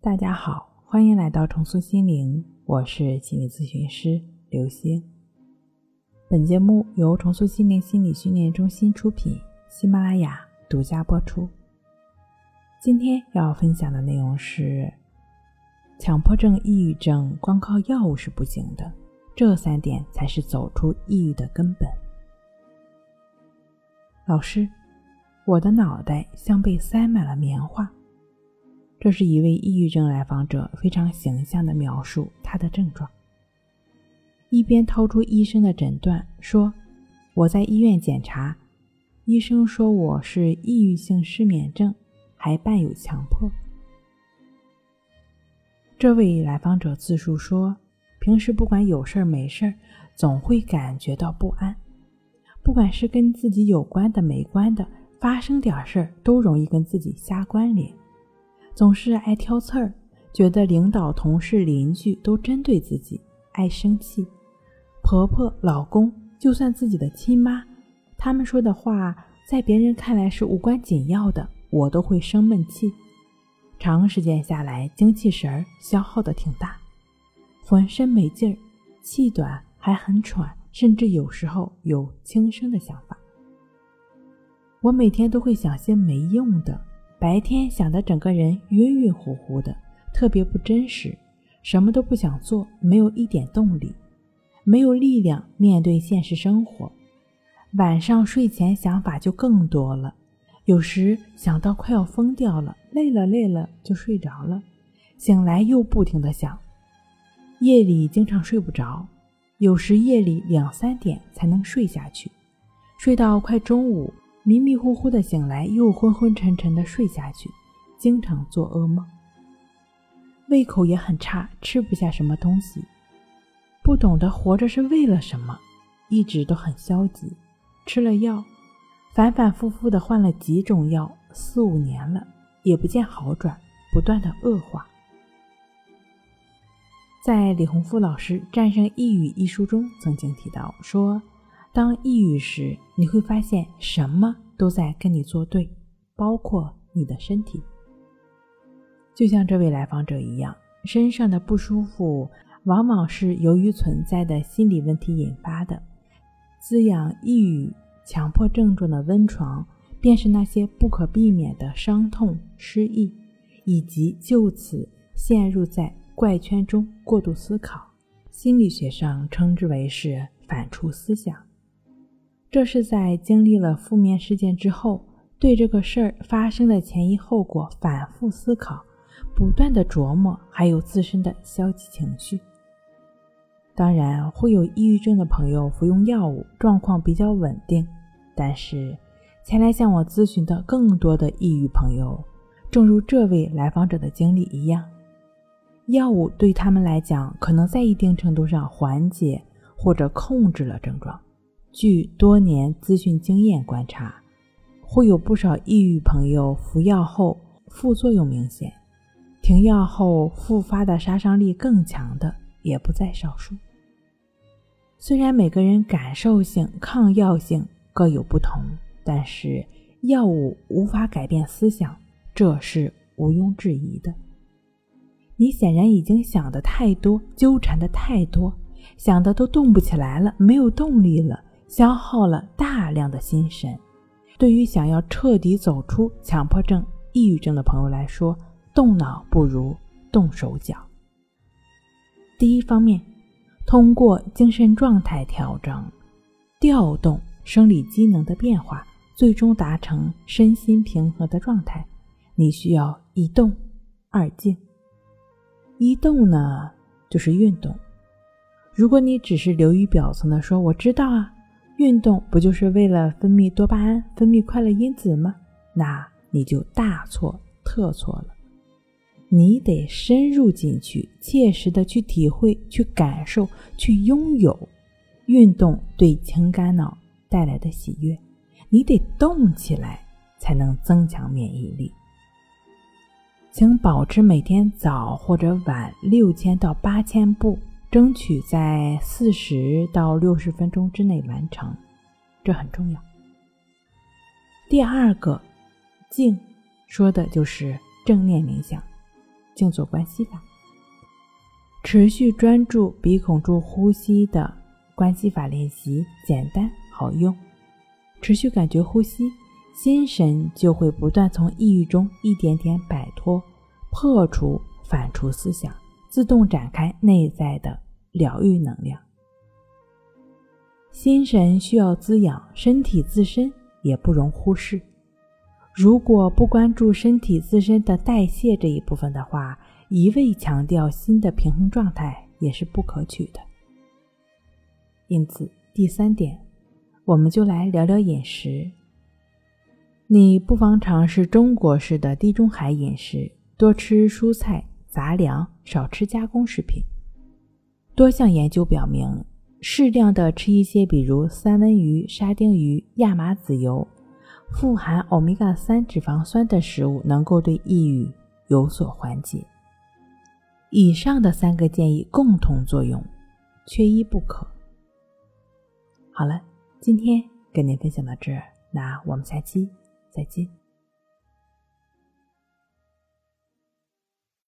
大家好，欢迎来到重塑心灵，我是心理咨询师刘星。本节目由重塑心灵心理训练中心出品，喜马拉雅独家播出。今天要分享的内容是：强迫症、抑郁症光靠药物是不行的，这三点才是走出抑郁的根本。老师，我的脑袋像被塞满了棉花。这是一位抑郁症来访者非常形象的描述他的症状，一边掏出医生的诊断说：“我在医院检查，医生说我是抑郁性失眠症，还伴有强迫。”这位来访者自述说：“平时不管有事儿没事儿，总会感觉到不安。”不管是跟自己有关的、没关的，发生点事儿都容易跟自己瞎关联，总是爱挑刺儿，觉得领导、同事、邻居都针对自己，爱生气。婆婆、老公，就算自己的亲妈，他们说的话在别人看来是无关紧要的，我都会生闷气。长时间下来，精气神儿消耗的挺大，浑身没劲儿，气短，还很喘。甚至有时候有轻生的想法。我每天都会想些没用的，白天想的整个人晕晕乎乎的，特别不真实，什么都不想做，没有一点动力，没有力量面对现实生活。晚上睡前想法就更多了，有时想到快要疯掉了，累了累了就睡着了，醒来又不停的想，夜里经常睡不着。有时夜里两三点才能睡下去，睡到快中午，迷迷糊糊的醒来，又昏昏沉沉的睡下去，经常做噩梦。胃口也很差，吃不下什么东西，不懂得活着是为了什么，一直都很消极。吃了药，反反复复的换了几种药，四五年了也不见好转，不断的恶化。在李洪福老师《战胜抑郁》一书中曾经提到说，当抑郁时，你会发现什么都在跟你作对，包括你的身体。就像这位来访者一样，身上的不舒服往往是由于存在的心理问题引发的。滋养抑郁、强迫症状的温床，便是那些不可避免的伤痛、失忆，以及就此陷入在。怪圈中过度思考，心理学上称之为是反刍思想。这是在经历了负面事件之后，对这个事儿发生的前因后果反复思考，不断的琢磨，还有自身的消极情绪。当然，会有抑郁症的朋友服用药物，状况比较稳定。但是，前来向我咨询的更多的抑郁朋友，正如这位来访者的经历一样。药物对他们来讲，可能在一定程度上缓解或者控制了症状。据多年咨询经验观察，会有不少抑郁朋友服药后副作用明显，停药后复发的杀伤力更强的也不在少数。虽然每个人感受性、抗药性各有不同，但是药物无法改变思想，这是毋庸置疑的。你显然已经想的太多，纠缠的太多，想的都动不起来了，没有动力了，消耗了大量的心神。对于想要彻底走出强迫症、抑郁症的朋友来说，动脑不如动手脚。第一方面，通过精神状态调整，调动生理机能的变化，最终达成身心平和的状态。你需要一动二静。一动呢，就是运动。如果你只是流于表层的说“我知道啊”，运动不就是为了分泌多巴胺、分泌快乐因子吗？那你就大错特错了。你得深入进去，切实的去体会、去感受、去拥有运动对情感脑带来的喜悦。你得动起来，才能增强免疫力。请保持每天早或者晚六千到八千步，争取在四十到六十分钟之内完成，这很重要。第二个，静，说的就是正念冥想。静坐观息法。持续专注鼻孔处呼吸的观息法练习简单好用，持续感觉呼吸，心神就会不断从抑郁中一点点摆脱，破除反刍思想，自动展开内在的疗愈能量。心神需要滋养，身体自身也不容忽视。如果不关注身体自身的代谢这一部分的话，一味强调心的平衡状态也是不可取的。因此，第三点，我们就来聊聊饮食。你不妨尝试中国式的地中海饮食，多吃蔬菜、杂粮，少吃加工食品。多项研究表明，适量的吃一些，比如三文鱼、沙丁鱼、亚麻籽油。富含欧米伽三脂肪酸的食物能够对抑郁有所缓解。以上的三个建议共同作用，缺一不可。好了，今天跟您分享到这儿，那我们下期再见。